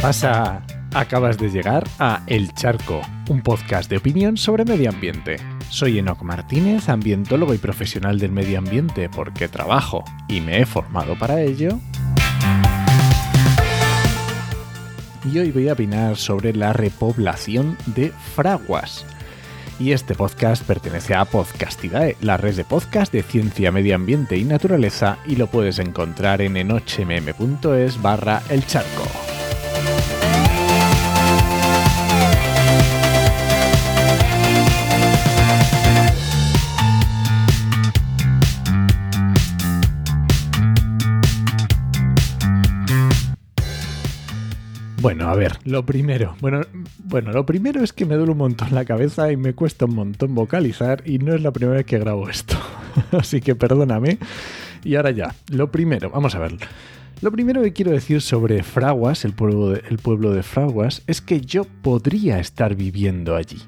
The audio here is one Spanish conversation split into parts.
¿Qué pasa? Acabas de llegar a El Charco, un podcast de opinión sobre medio ambiente. Soy Enoc Martínez, ambientólogo y profesional del medio ambiente porque trabajo y me he formado para ello. Y hoy voy a opinar sobre la repoblación de fraguas. Y este podcast pertenece a Podcastidae, la red de podcast de ciencia, medio ambiente y naturaleza, y lo puedes encontrar en enochmm.es barra el charco. Bueno, a ver, lo primero. Bueno, bueno, lo primero es que me duele un montón la cabeza y me cuesta un montón vocalizar y no es la primera vez que grabo esto. Así que perdóname. Y ahora ya, lo primero, vamos a ver. Lo primero que quiero decir sobre Fraguas, el pueblo, de, el pueblo de Fraguas, es que yo podría estar viviendo allí.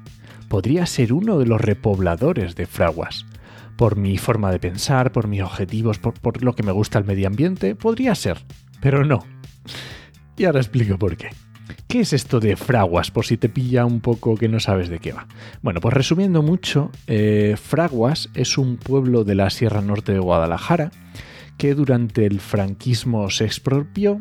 Podría ser uno de los repobladores de Fraguas. Por mi forma de pensar, por mis objetivos, por, por lo que me gusta el medio ambiente, podría ser. Pero no. Y ahora explico por qué. ¿Qué es esto de fraguas? Por si te pilla un poco que no sabes de qué va. Bueno, pues resumiendo mucho, eh, Fraguas es un pueblo de la Sierra Norte de Guadalajara que durante el franquismo se expropió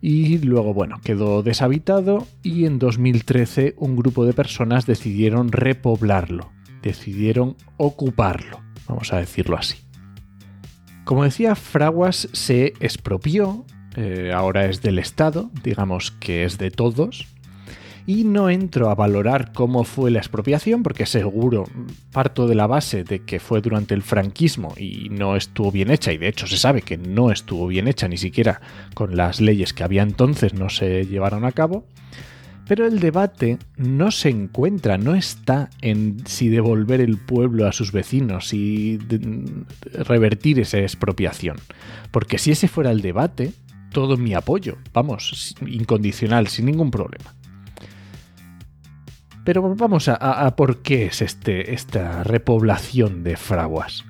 y luego, bueno, quedó deshabitado y en 2013 un grupo de personas decidieron repoblarlo, decidieron ocuparlo, vamos a decirlo así. Como decía, Fraguas se expropió eh, ahora es del Estado, digamos que es de todos. Y no entro a valorar cómo fue la expropiación, porque seguro parto de la base de que fue durante el franquismo y no estuvo bien hecha, y de hecho se sabe que no estuvo bien hecha, ni siquiera con las leyes que había entonces no se llevaron a cabo. Pero el debate no se encuentra, no está en si devolver el pueblo a sus vecinos y revertir esa expropiación. Porque si ese fuera el debate, todo mi apoyo, vamos, incondicional, sin ningún problema. Pero vamos a, por qué es este, esta repoblación de fraguas.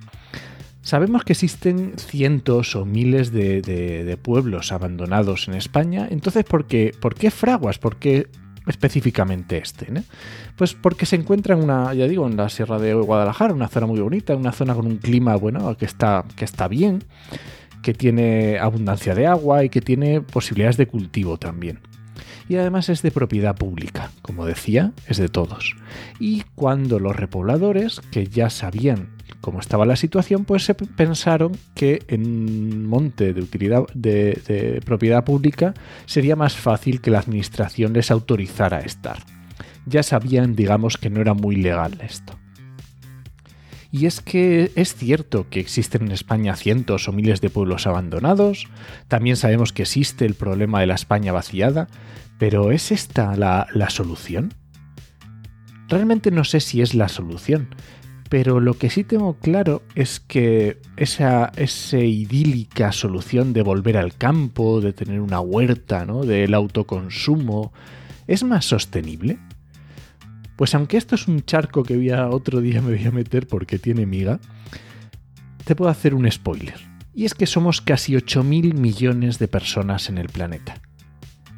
Sabemos que existen cientos o miles de, pueblos abandonados en España, entonces ¿por qué, ¿por qué fraguas? ¿Por qué específicamente este? Pues porque se encuentra en una, ya digo, en la Sierra de Guadalajara, una zona muy bonita, una zona con un clima, bueno, que está, que está bien que tiene abundancia de agua y que tiene posibilidades de cultivo también. Y además es de propiedad pública, como decía, es de todos. Y cuando los repobladores, que ya sabían cómo estaba la situación, pues se pensaron que en monte de utilidad de, de propiedad pública sería más fácil que la administración les autorizara a estar. Ya sabían, digamos, que no era muy legal esto. Y es que es cierto que existen en España cientos o miles de pueblos abandonados, también sabemos que existe el problema de la España vaciada, pero ¿es esta la, solución? Realmente no sé si es la solución, pero lo que sí tengo claro es que esa, esa idílica solución de volver al campo, de tener una huerta, ¿no? del autoconsumo, ¿es más sostenible? Pues aunque esto es un charco que otro día me voy a meter porque tiene miga, te puedo hacer un spoiler. Y es que somos casi 8.000 millones de personas en el planeta.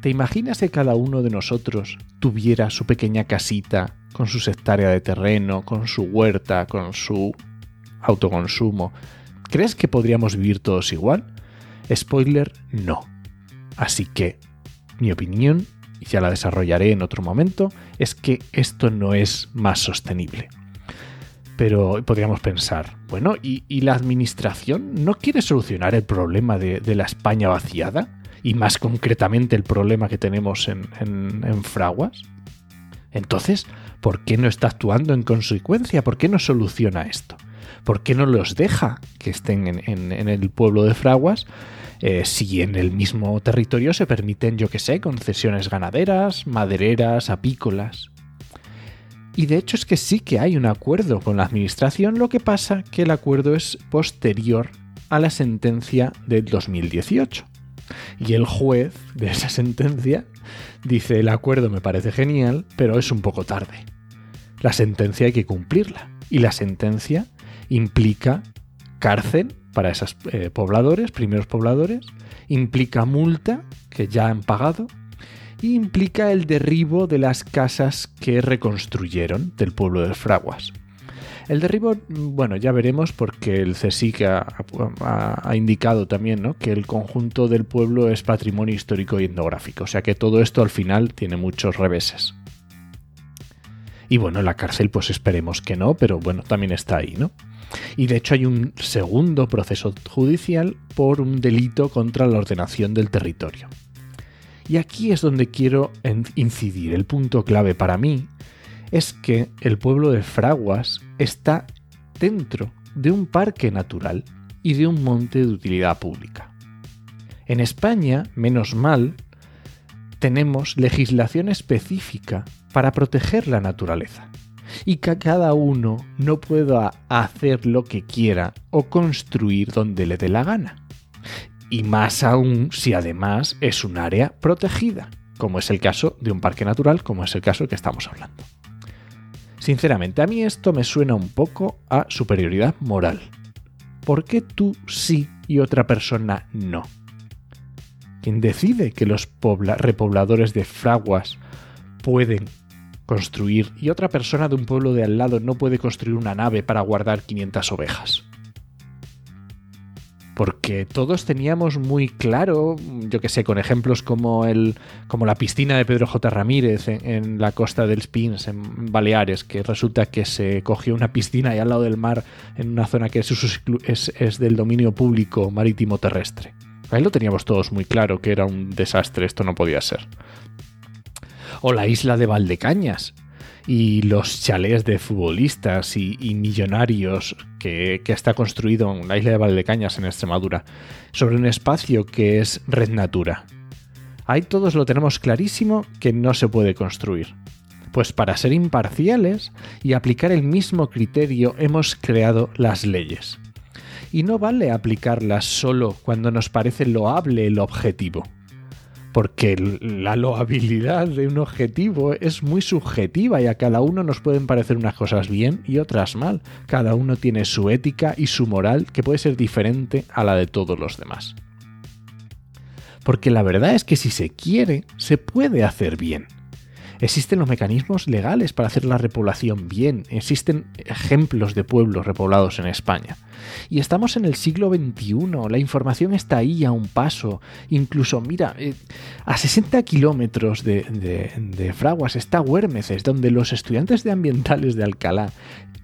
¿Te imaginas que cada uno de nosotros tuviera su pequeña casita, con su hectárea de terreno, con su huerta, con su autoconsumo? ¿Crees que podríamos vivir todos igual? Spoiler, no. Así que, mi opinión y ya la desarrollaré en otro momento, es que esto no es más sostenible. Pero podríamos pensar, bueno, ¿y, la administración no quiere solucionar el problema de, la España vaciada? Y más concretamente el problema que tenemos en, Fraguas. Entonces, ¿por qué no está actuando en consecuencia? ¿Por qué no soluciona esto? ¿Por qué no los deja que estén en, el pueblo de Fraguas eh, si en el mismo territorio se permiten, yo que sé, concesiones ganaderas, madereras, apícolas. Y de hecho es que sí que hay un acuerdo con la administración, lo que pasa que el acuerdo es posterior a la sentencia del 2018. Y el juez de esa sentencia dice el acuerdo me parece genial, pero es un poco tarde. La sentencia hay que cumplirla. Y la sentencia implica cárcel para esos eh, pobladores, primeros pobladores, implica multa que ya han pagado y implica el derribo de las casas que reconstruyeron del pueblo de Fraguas. El derribo, bueno, ya veremos porque el CSIC ha, indicado también ¿no? que el conjunto del pueblo es patrimonio histórico y etnográfico, o sea que todo esto al final tiene muchos reveses. Y bueno, la cárcel pues esperemos que no, pero bueno, también está ahí, ¿no? Y de hecho hay un segundo proceso judicial por un delito contra la ordenación del territorio. Y aquí es donde quiero incidir. El punto clave para mí es que el pueblo de Fraguas está dentro de un parque natural y de un monte de utilidad pública. En España, menos mal, tenemos legislación específica para proteger la naturaleza y que cada uno no pueda hacer lo que quiera o construir donde le dé la gana. Y más aún si además es un área protegida, como es el caso de un parque natural, como es el caso que estamos hablando. Sinceramente, a mí esto me suena un poco a superioridad moral. ¿Por qué tú sí y otra persona no? ¿Quién decide que los repobladores de fraguas pueden construir y otra persona de un pueblo de al lado no puede construir una nave para guardar 500 ovejas? porque todos teníamos muy claro, yo que sé, con ejemplos como el como la piscina de Pedro J. Ramírez en, la costa del Spins, en Baleares, que resulta que se cogió una piscina ahí al lado del mar en una zona que es, es del dominio público marítimo terrestre. Ahí lo teníamos todos muy claro que era un desastre, esto no podía ser. O la isla de Valdecañas, y los chalés de futbolistas y, millonarios que, está construido en la isla de Valdecañas en Extremadura, sobre un espacio que es Red Natura. Ahí todos lo tenemos clarísimo que no se puede construir. Pues para ser imparciales y aplicar el mismo criterio hemos creado las leyes. Y no vale aplicarlas solo cuando nos parece loable el objetivo porque la loabilidad de un objetivo es muy subjetiva y a cada uno nos pueden parecer unas cosas bien y otras mal. Cada uno tiene su ética y su moral que puede ser diferente a la de todos los demás. Porque la verdad es que si se quiere, se puede hacer bien. Existen los mecanismos legales para hacer la repoblación bien, existen ejemplos de pueblos repoblados en España. Y estamos en el siglo XXI, la información está ahí a un paso. Incluso, mira, eh, a 60 kilómetros de, Fraguas está Huérmeces, donde los estudiantes de ambientales de Alcalá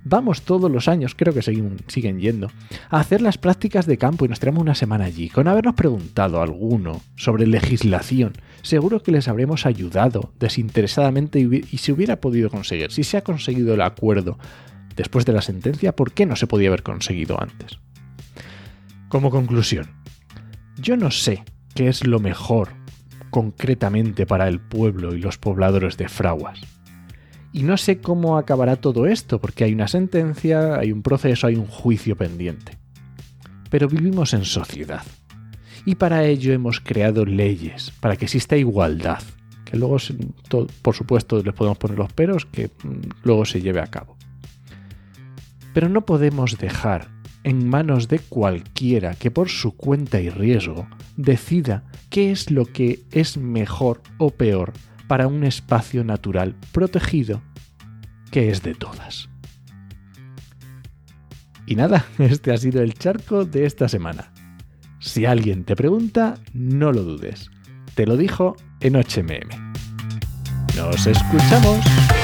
vamos todos los años, creo que siguen, siguen, yendo, a hacer las prácticas de campo y nos tenemos una semana allí. Con habernos preguntado alguno sobre legislación, seguro que les habremos ayudado desinteresadamente y, si hubiera podido conseguir, si se ha conseguido el acuerdo después de la sentencia, ¿por qué no se podía haber conseguido antes? Como conclusión, yo no sé qué es lo mejor concretamente para el pueblo y los pobladores de Fraguas. Y no sé cómo acabará todo esto, porque hay una sentencia, hay un proceso, hay un juicio pendiente. Pero vivimos en sociedad y para ello hemos creado leyes, para que exista igualdad, que luego, por supuesto, les podemos poner los peros, que mm, luego se lleve a cabo. Pero no podemos dejar en manos de cualquiera que por su cuenta y riesgo decida qué es lo que es mejor o peor para un espacio natural protegido que es de todas. Y nada, este ha sido el charco de esta semana. Si alguien te pregunta, no lo dudes. Te lo dijo en HMM. Nos escuchamos.